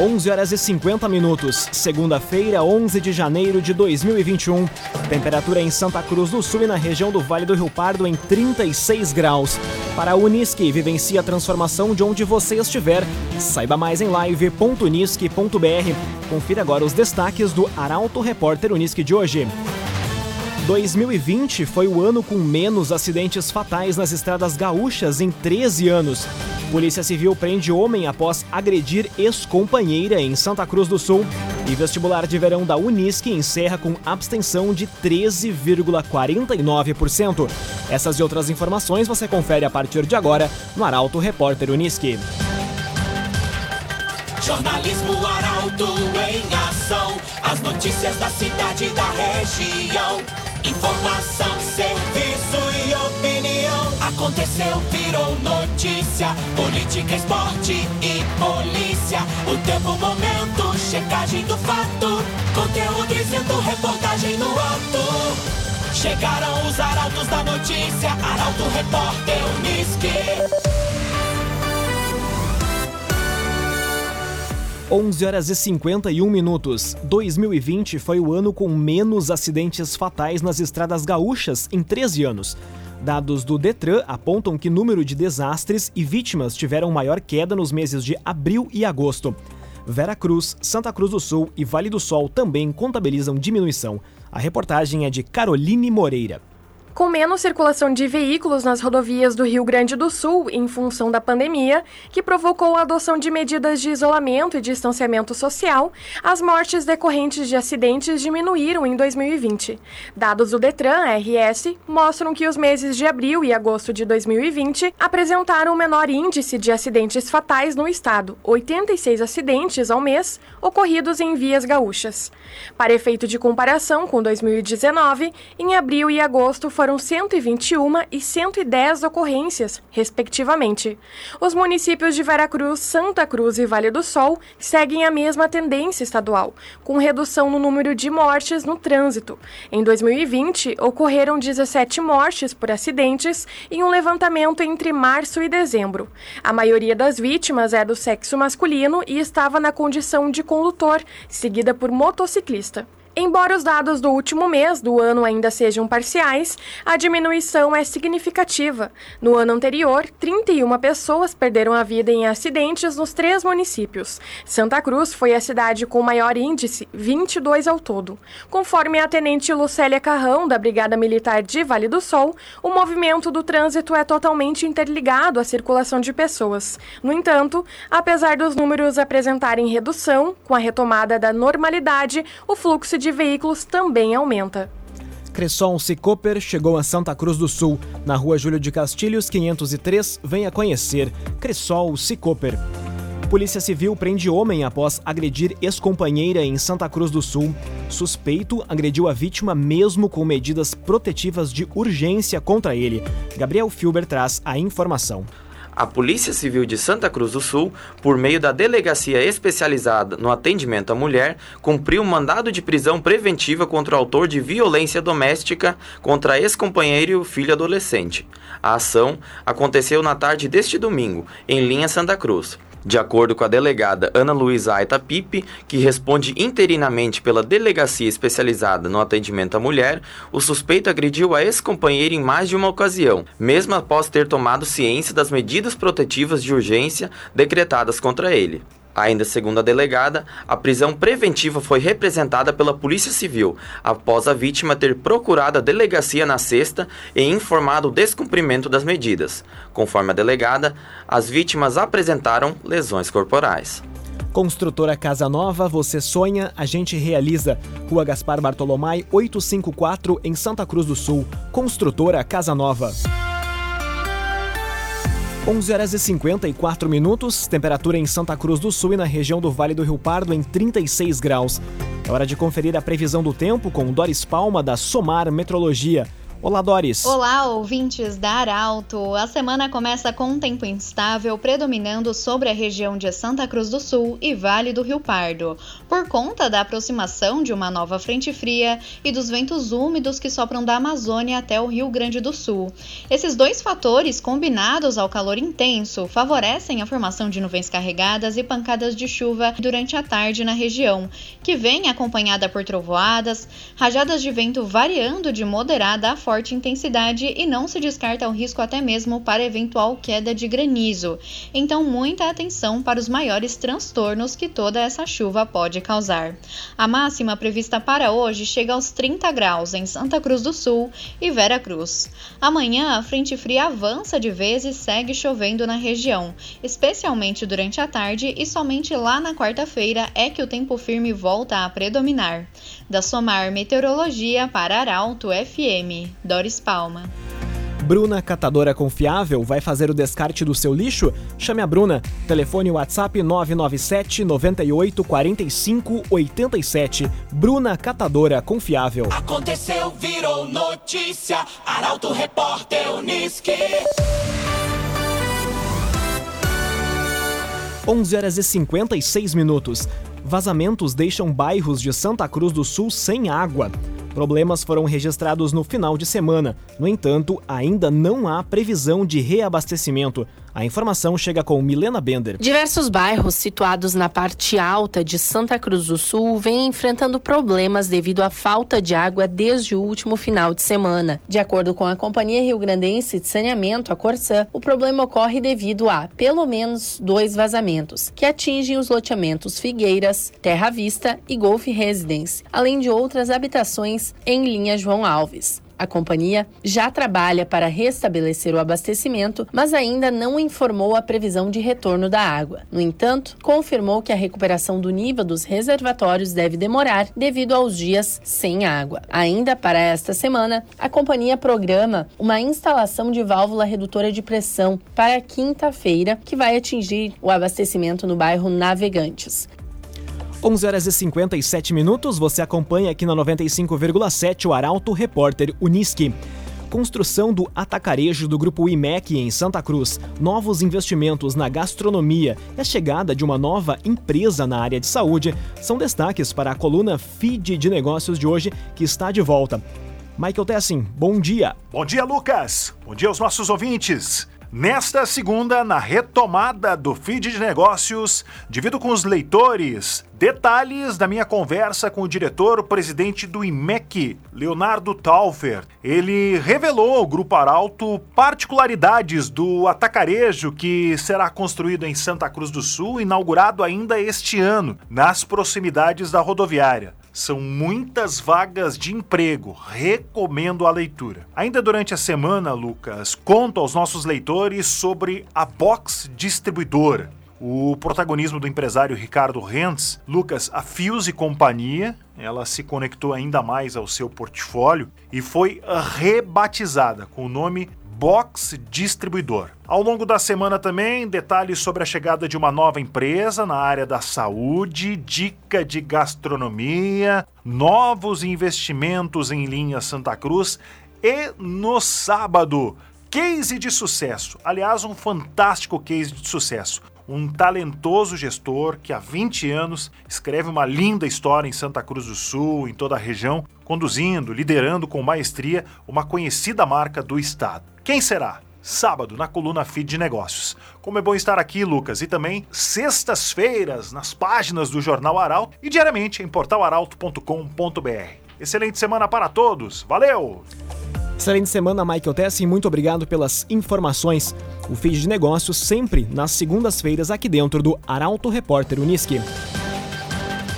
11 horas e 50 minutos, segunda-feira, 11 de janeiro de 2021. Temperatura em Santa Cruz do Sul e na região do Vale do Rio Pardo em 36 graus. Para a Unisque, vivencie a transformação de onde você estiver. Saiba mais em live.unisque.br. Confira agora os destaques do Arauto Repórter Unisque de hoje. 2020 foi o ano com menos acidentes fatais nas estradas gaúchas em 13 anos. Polícia Civil prende homem após agredir ex-companheira em Santa Cruz do Sul. E vestibular de verão da Unisque encerra com abstenção de 13,49%. Essas e outras informações você confere a partir de agora no Arauto Repórter Unisque. Jornalismo Arauto em ação. As notícias da cidade e da região. Informação, serviço e opinião. Aconteceu, virou notícia. Política, esporte e polícia. O tempo, momento, checagem do fato. Conteúdo dizendo, reportagem no ato. Chegaram os arautos da notícia. Arauto, repórter, Unisque. 11 horas e 51 minutos. 2020 foi o ano com menos acidentes fatais nas estradas gaúchas em 13 anos. Dados do Detran apontam que número de desastres e vítimas tiveram maior queda nos meses de abril e agosto. Vera Cruz, Santa Cruz do Sul e Vale do Sol também contabilizam diminuição. A reportagem é de Caroline Moreira. Com menos circulação de veículos nas rodovias do Rio Grande do Sul em função da pandemia, que provocou a adoção de medidas de isolamento e distanciamento social, as mortes decorrentes de acidentes diminuíram em 2020. Dados do Detran RS mostram que os meses de abril e agosto de 2020 apresentaram o menor índice de acidentes fatais no estado, 86 acidentes ao mês ocorridos em vias gaúchas. Para efeito de comparação com 2019, em abril e agosto foram 121 e 110 ocorrências, respectivamente. Os municípios de Veracruz, Santa Cruz e Vale do Sol seguem a mesma tendência estadual, com redução no número de mortes no trânsito. Em 2020, ocorreram 17 mortes por acidentes em um levantamento entre março e dezembro. A maioria das vítimas é do sexo masculino e estava na condição de condutor, seguida por motociclista. Embora os dados do último mês do ano ainda sejam parciais, a diminuição é significativa. No ano anterior, 31 pessoas perderam a vida em acidentes nos três municípios. Santa Cruz foi a cidade com maior índice, 22 ao todo. Conforme a tenente Lucélia Carrão, da Brigada Militar de Vale do Sol, o movimento do trânsito é totalmente interligado à circulação de pessoas. No entanto, apesar dos números apresentarem redução, com a retomada da normalidade, o fluxo de veículos também aumenta. Cresson Cicoper chegou a Santa Cruz do Sul, na rua Júlio de Castilhos, 503. Venha conhecer Cressol Cicoper. Polícia Civil prende homem após agredir ex-companheira em Santa Cruz do Sul. Suspeito agrediu a vítima mesmo com medidas protetivas de urgência contra ele. Gabriel Filber traz a informação a Polícia Civil de Santa Cruz do Sul, por meio da Delegacia Especializada no Atendimento à Mulher, cumpriu um mandado de prisão preventiva contra o autor de violência doméstica contra ex-companheiro e filho adolescente. A ação aconteceu na tarde deste domingo, em linha Santa Cruz. De acordo com a delegada Ana Luísa Aita Pipe, que responde interinamente pela Delegacia Especializada no Atendimento à Mulher, o suspeito agrediu a ex-companheira em mais de uma ocasião, mesmo após ter tomado ciência das medidas protetivas de urgência decretadas contra ele. Ainda segundo a delegada, a prisão preventiva foi representada pela Polícia Civil, após a vítima ter procurado a delegacia na sexta e informado o descumprimento das medidas. Conforme a delegada, as vítimas apresentaram lesões corporais. Construtora Casa Nova, você sonha, a gente realiza. Rua Gaspar Bartolomai, 854, em Santa Cruz do Sul. Construtora Casa Nova. 11 horas e 54 minutos, temperatura em Santa Cruz do Sul e na região do Vale do Rio Pardo em 36 graus. É hora de conferir a previsão do tempo com Doris Palma da Somar Metrologia. Olá, Doris. Olá, ouvintes da Arauto. A semana começa com um tempo instável predominando sobre a região de Santa Cruz do Sul e Vale do Rio Pardo, por conta da aproximação de uma nova frente fria e dos ventos úmidos que sopram da Amazônia até o Rio Grande do Sul. Esses dois fatores, combinados ao calor intenso, favorecem a formação de nuvens carregadas e pancadas de chuva durante a tarde na região, que vem acompanhada por trovoadas, rajadas de vento variando de moderada a forte intensidade e não se descarta o risco até mesmo para eventual queda de granizo. Então, muita atenção para os maiores transtornos que toda essa chuva pode causar. A máxima prevista para hoje chega aos 30 graus em Santa Cruz do Sul e Vera Cruz. Amanhã, a frente fria avança de vez e segue chovendo na região, especialmente durante a tarde e somente lá na quarta-feira é que o tempo firme volta a predominar. Da Somar Meteorologia para Arauto FM. Doris Palma. Bruna Catadora Confiável vai fazer o descarte do seu lixo? Chame a Bruna. Telefone WhatsApp 997 98 45 87. Bruna Catadora Confiável. Aconteceu, virou notícia. Arauto Repórter Uniski. 11 horas e 56 minutos. Vazamentos deixam bairros de Santa Cruz do Sul sem água. Problemas foram registrados no final de semana. No entanto, ainda não há previsão de reabastecimento. A informação chega com Milena Bender. Diversos bairros situados na parte alta de Santa Cruz do Sul vêm enfrentando problemas devido à falta de água desde o último final de semana. De acordo com a Companhia Rio Grandense de Saneamento, a Corsã, o problema ocorre devido a, pelo menos, dois vazamentos, que atingem os loteamentos Figueiras, Terra Vista e Golf Residence, além de outras habitações em linha João Alves. A companhia já trabalha para restabelecer o abastecimento, mas ainda não informou a previsão de retorno da água. No entanto, confirmou que a recuperação do nível dos reservatórios deve demorar devido aos dias sem água. Ainda para esta semana, a companhia programa uma instalação de válvula redutora de pressão para quinta-feira, que vai atingir o abastecimento no bairro Navegantes. 11 horas e 57 minutos, você acompanha aqui na 95,7 o Arauto Repórter Uniski. Construção do atacarejo do grupo IMEC em Santa Cruz, novos investimentos na gastronomia e a chegada de uma nova empresa na área de saúde são destaques para a coluna Feed de Negócios de hoje, que está de volta. Michael Tessin, bom dia. Bom dia, Lucas. Bom dia aos nossos ouvintes. Nesta segunda, na retomada do feed de negócios, divido com os leitores detalhes da minha conversa com o diretor-presidente do IMEC, Leonardo Taufer. Ele revelou ao Grupo Arauto particularidades do atacarejo que será construído em Santa Cruz do Sul, inaugurado ainda este ano, nas proximidades da rodoviária. São muitas vagas de emprego. Recomendo a leitura. Ainda durante a semana, Lucas, conto aos nossos leitores sobre a Box Distribuidora. O protagonismo do empresário Ricardo Rentz, Lucas, a Fuse Companhia, ela se conectou ainda mais ao seu portfólio e foi rebatizada com o nome Box Distribuidor. Ao longo da semana também, detalhes sobre a chegada de uma nova empresa na área da saúde, dica de gastronomia, novos investimentos em linha Santa Cruz e no sábado, case de sucesso. Aliás, um fantástico case de sucesso um talentoso gestor que há 20 anos escreve uma linda história em Santa Cruz do Sul, em toda a região, conduzindo, liderando com maestria uma conhecida marca do estado. Quem será? Sábado, na coluna Feed de Negócios. Como é bom estar aqui, Lucas, e também sextas-feiras nas páginas do Jornal Arauto e diariamente em portalaralto.com.br. Excelente semana para todos. Valeu! Excelente semana, Michael Tessin. Muito obrigado pelas informações. O Feed de Negócios sempre nas segundas-feiras aqui dentro do Arauto Repórter Uniski.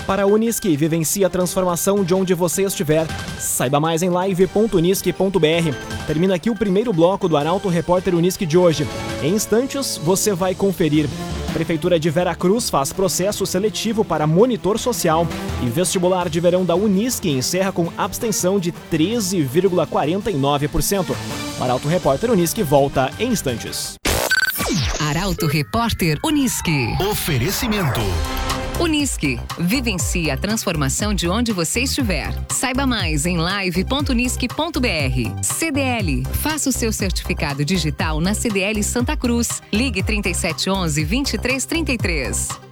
Para a Unisque, vivencie a transformação de onde você estiver. Saiba mais em live.unisque.br. Termina aqui o primeiro bloco do Arauto Repórter Unisque de hoje. Em instantes, você vai conferir. Prefeitura de Vera Cruz faz processo seletivo para monitor social. E vestibular de verão da Unisque encerra com abstenção de 13,49%. O Arauto Repórter Unisque volta em instantes. Arauto Repórter Unisque. Oferecimento. Unisque. Vivencie a transformação de onde você estiver. Saiba mais em live.unisque.br. CDL. Faça o seu certificado digital na CDL Santa Cruz. Ligue 3711 2333.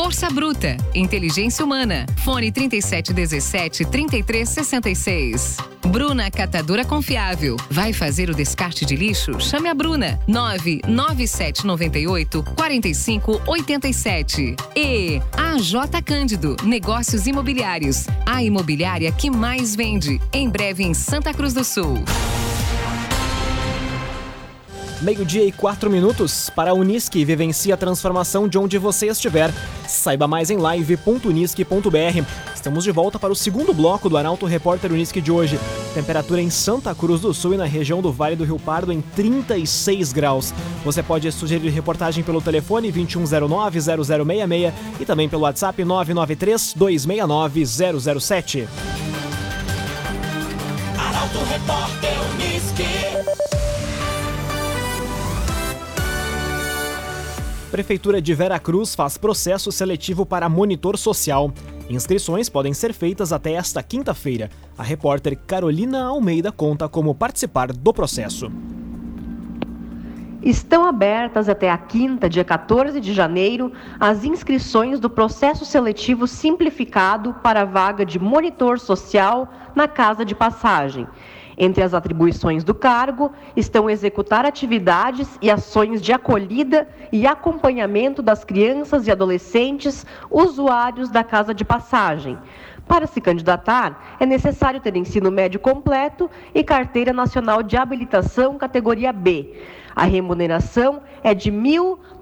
Força Bruta. Inteligência Humana. Fone 3717 3366. Bruna Catadora Confiável. Vai fazer o descarte de lixo? Chame a Bruna. 99798 4587. E AJ Cândido. Negócios Imobiliários. A imobiliária que mais vende. Em breve em Santa Cruz do Sul. Meio-dia e quatro minutos para a Unisque. Vivencie a transformação de onde você estiver. Saiba mais em live.unisque.br. Estamos de volta para o segundo bloco do Arauto Repórter Unisque de hoje. Temperatura em Santa Cruz do Sul e na região do Vale do Rio Pardo em 36 graus. Você pode sugerir reportagem pelo telefone 2109-0066 e também pelo WhatsApp 993-269-007. Arauto Repórter Unisque. Prefeitura de Vera Cruz faz processo seletivo para monitor social. Inscrições podem ser feitas até esta quinta-feira. A repórter Carolina Almeida conta como participar do processo. Estão abertas até a quinta, dia 14 de janeiro, as inscrições do processo seletivo simplificado para a vaga de monitor social na Casa de Passagem. Entre as atribuições do cargo estão executar atividades e ações de acolhida e acompanhamento das crianças e adolescentes usuários da casa de passagem. Para se candidatar, é necessário ter ensino médio completo e carteira nacional de habilitação categoria B. A remuneração é de R$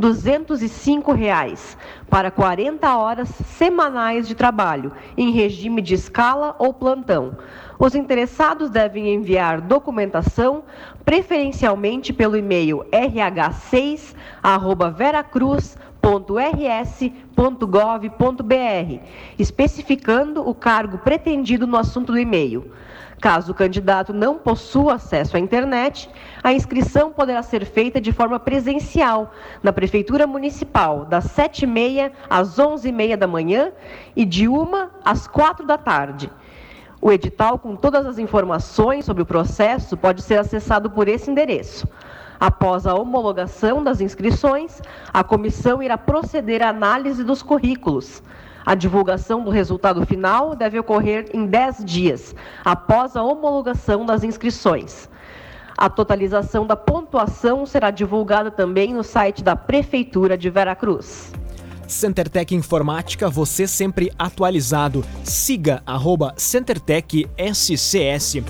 1.205 para 40 horas semanais de trabalho, em regime de escala ou plantão. Os interessados devem enviar documentação, preferencialmente pelo e-mail rh6@veracruz.rs.gov.br, especificando o cargo pretendido no assunto do e-mail. Caso o candidato não possua acesso à internet, a inscrição poderá ser feita de forma presencial na Prefeitura Municipal, das 7h30 às 11h30 da manhã e de 1 às 4 da tarde. O edital com todas as informações sobre o processo pode ser acessado por esse endereço. Após a homologação das inscrições, a comissão irá proceder à análise dos currículos. A divulgação do resultado final deve ocorrer em 10 dias, após a homologação das inscrições. A totalização da pontuação será divulgada também no site da Prefeitura de Veracruz. CenterTech Informática, você sempre atualizado. Siga arroba CenterTech SCS.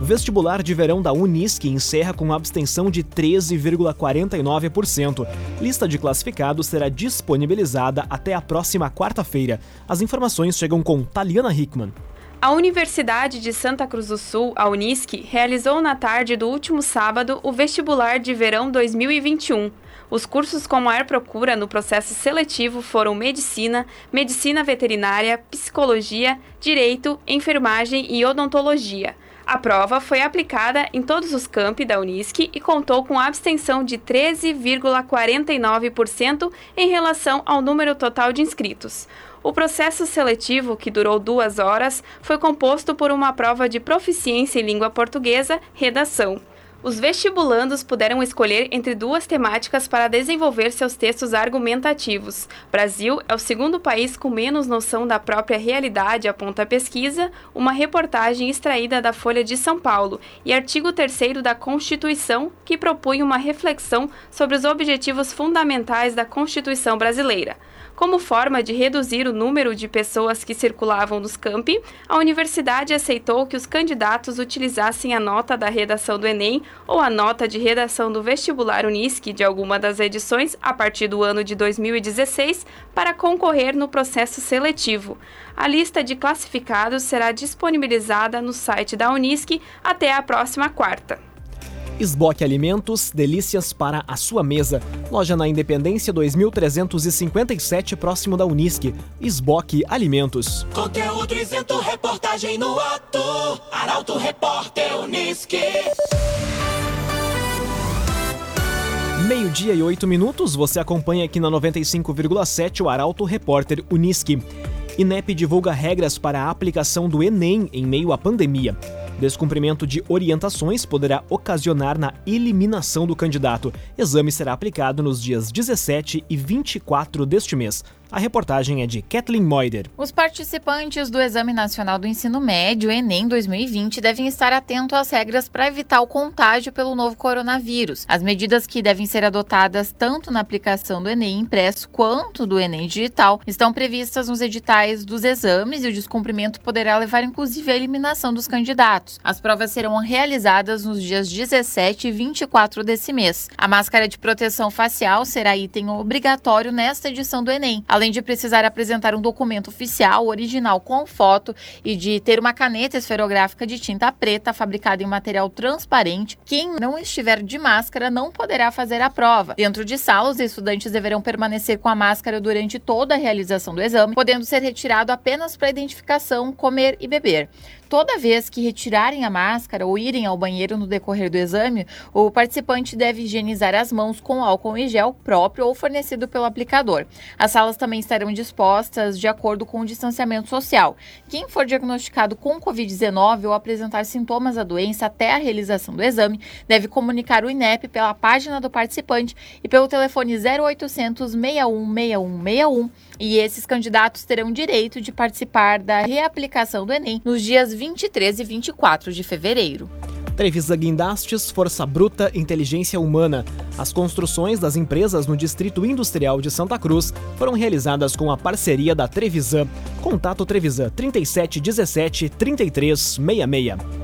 Vestibular de verão da Unisque encerra com abstenção de 13,49%. Lista de classificados será disponibilizada até a próxima quarta-feira. As informações chegam com Taliana Hickman. A Universidade de Santa Cruz do Sul, a Unisque, realizou na tarde do último sábado o vestibular de verão 2021. Os cursos com maior procura no processo seletivo foram Medicina, Medicina Veterinária, Psicologia, Direito, Enfermagem e Odontologia. A prova foi aplicada em todos os campi da Unisc e contou com abstenção de 13,49% em relação ao número total de inscritos. O processo seletivo, que durou duas horas, foi composto por uma prova de proficiência em língua portuguesa, redação. Os vestibulandos puderam escolher entre duas temáticas para desenvolver seus textos argumentativos. Brasil é o segundo país com menos noção da própria realidade, aponta a pesquisa, uma reportagem extraída da Folha de São Paulo, e artigo 3 da Constituição, que propõe uma reflexão sobre os objetivos fundamentais da Constituição brasileira. Como forma de reduzir o número de pessoas que circulavam nos campi, a universidade aceitou que os candidatos utilizassem a nota da redação do Enem ou a nota de redação do vestibular Unisc de alguma das edições a partir do ano de 2016 para concorrer no processo seletivo. A lista de classificados será disponibilizada no site da Unisc até a próxima quarta. Esboque Alimentos, delícias para a sua mesa. Loja na Independência 2357, próximo da Unisque. Esboque Alimentos. Conteúdo isento, reportagem no ato. Arauto Repórter Unisque. Meio-dia e oito minutos, você acompanha aqui na 95,7 o Arauto Repórter Unisque. INEP divulga regras para a aplicação do Enem em meio à pandemia. Descumprimento de orientações poderá ocasionar na eliminação do candidato. Exame será aplicado nos dias 17 e 24 deste mês. A reportagem é de Kathleen Moider. Os participantes do Exame Nacional do Ensino Médio, Enem 2020, devem estar atentos às regras para evitar o contágio pelo novo coronavírus. As medidas que devem ser adotadas tanto na aplicação do Enem impresso quanto do Enem digital estão previstas nos editais dos exames e o descumprimento poderá levar inclusive à eliminação dos candidatos. As provas serão realizadas nos dias 17 e 24 desse mês. A máscara de proteção facial será item obrigatório nesta edição do Enem além de precisar apresentar um documento oficial, original com foto e de ter uma caneta esferográfica de tinta preta fabricada em material transparente. Quem não estiver de máscara não poderá fazer a prova. Dentro de sala, os estudantes deverão permanecer com a máscara durante toda a realização do exame, podendo ser retirado apenas para identificação, comer e beber toda vez que retirarem a máscara ou irem ao banheiro no decorrer do exame, o participante deve higienizar as mãos com álcool em gel próprio ou fornecido pelo aplicador. As salas também estarão dispostas de acordo com o distanciamento social. Quem for diagnosticado com Covid-19 ou apresentar sintomas da doença até a realização do exame deve comunicar o INEP pela página do participante e pelo telefone 0800 61 6161 e esses candidatos terão direito de participar da reaplicação do Enem nos dias 23 e 24 de fevereiro. Trevisa Guindastes, Força Bruta, Inteligência Humana. As construções das empresas no Distrito Industrial de Santa Cruz foram realizadas com a parceria da Trevisan. Contato Trevisan 3717 3366.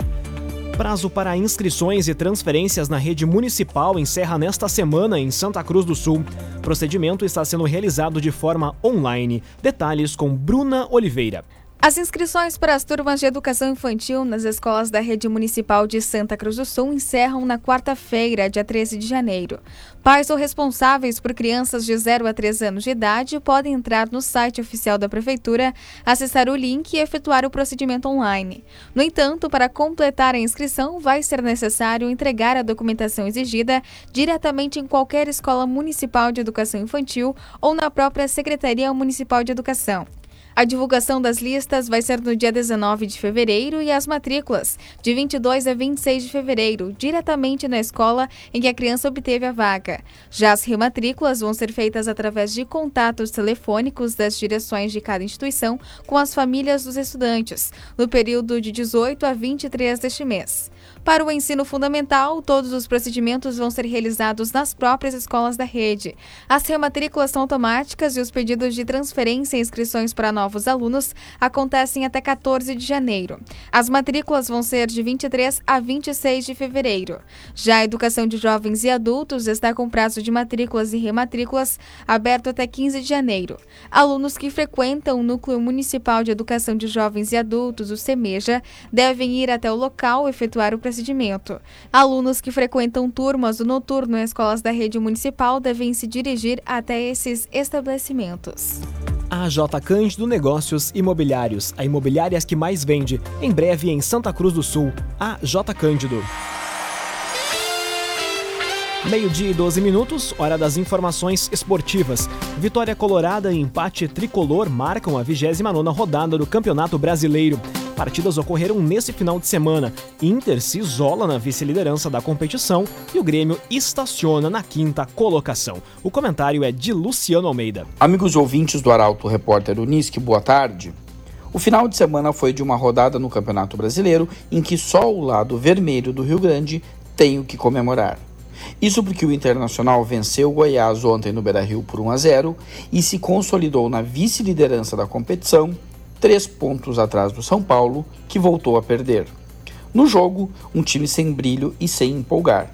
Prazo para inscrições e transferências na rede municipal encerra nesta semana em Santa Cruz do Sul. O procedimento está sendo realizado de forma online. Detalhes com Bruna Oliveira. As inscrições para as turmas de educação infantil nas escolas da rede municipal de Santa Cruz do Sul encerram na quarta-feira, dia 13 de janeiro. Pais ou responsáveis por crianças de 0 a 3 anos de idade podem entrar no site oficial da Prefeitura, acessar o link e efetuar o procedimento online. No entanto, para completar a inscrição, vai ser necessário entregar a documentação exigida diretamente em qualquer escola municipal de educação infantil ou na própria Secretaria Municipal de Educação. A divulgação das listas vai ser no dia 19 de fevereiro e as matrículas, de 22 a 26 de fevereiro, diretamente na escola em que a criança obteve a vaga. Já as rematrículas vão ser feitas através de contatos telefônicos das direções de cada instituição com as famílias dos estudantes, no período de 18 a 23 deste mês. Para o ensino fundamental, todos os procedimentos vão ser realizados nas próprias escolas da rede. As rematrículas são automáticas e os pedidos de transferência e inscrições para novos alunos acontecem até 14 de janeiro. As matrículas vão ser de 23 a 26 de fevereiro. Já a educação de jovens e adultos está com prazo de matrículas e rematrículas aberto até 15 de janeiro. Alunos que frequentam o Núcleo Municipal de Educação de Jovens e Adultos, o CEMEJA, devem ir até o local efetuar o procedimento. Alunos que frequentam turmas do noturno em escolas da rede municipal devem se dirigir até esses estabelecimentos. A J Cândido Negócios Imobiliários, a imobiliária que mais vende, em breve em Santa Cruz do Sul. A J Cândido. Meio-dia e 12 minutos, hora das informações esportivas. Vitória Colorada e empate tricolor marcam a 29 rodada do Campeonato Brasileiro. Partidas ocorreram nesse final de semana. Inter se isola na vice-liderança da competição e o Grêmio estaciona na quinta colocação. O comentário é de Luciano Almeida. Amigos ouvintes do Arauto Repórter Unisque, boa tarde. O final de semana foi de uma rodada no Campeonato Brasileiro em que só o lado vermelho do Rio Grande tem o que comemorar. Isso porque o Internacional venceu o Goiás ontem no Beira-Rio por 1 a 0 e se consolidou na vice-liderança da competição, três pontos atrás do São Paulo, que voltou a perder. No jogo, um time sem brilho e sem empolgar,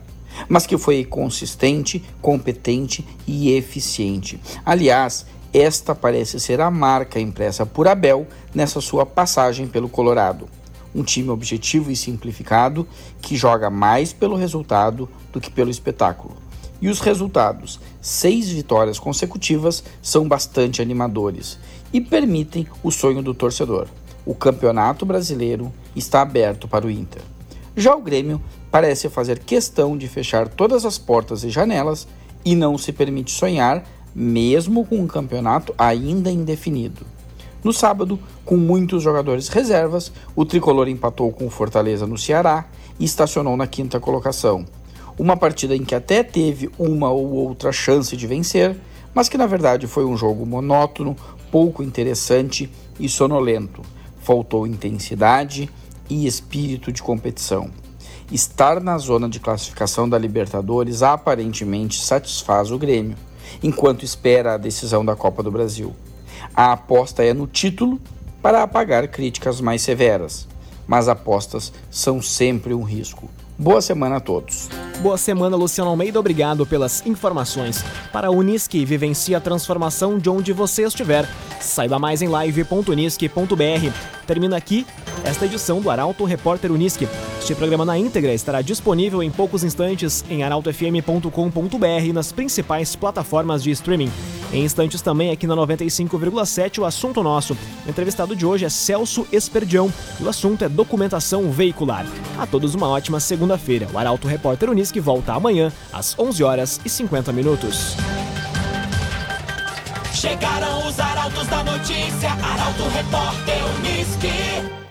mas que foi consistente, competente e eficiente. Aliás, esta parece ser a marca impressa por Abel nessa sua passagem pelo Colorado. Um time objetivo e simplificado que joga mais pelo resultado do que pelo espetáculo. E os resultados, seis vitórias consecutivas, são bastante animadores e permitem o sonho do torcedor. O campeonato brasileiro está aberto para o Inter. Já o Grêmio parece fazer questão de fechar todas as portas e janelas e não se permite sonhar mesmo com um campeonato ainda indefinido. No sábado, com muitos jogadores reservas, o tricolor empatou com o Fortaleza no Ceará e estacionou na quinta colocação. Uma partida em que até teve uma ou outra chance de vencer, mas que na verdade foi um jogo monótono, pouco interessante e sonolento. Faltou intensidade e espírito de competição. Estar na zona de classificação da Libertadores aparentemente satisfaz o Grêmio enquanto espera a decisão da Copa do Brasil. A aposta é no título para apagar críticas mais severas, mas apostas são sempre um risco. Boa semana a todos. Boa semana, Luciano Almeida. Obrigado pelas informações. Para a Unisque, vivencie a transformação de onde você estiver. Saiba mais em live.unisque.br. Termina aqui esta edição do Arauto Repórter Unisque. Este programa na íntegra estará disponível em poucos instantes em arautofm.com.br e nas principais plataformas de streaming. Em instantes também aqui na 95,7 o assunto nosso. O entrevistado de hoje é Celso Esperdião e o assunto é documentação veicular. A todos uma ótima segunda-feira. O Arauto Repórter Unisque volta amanhã às 11 horas e 50 minutos. Chegaram os arautos da notícia, Arauto Repórter Unisque.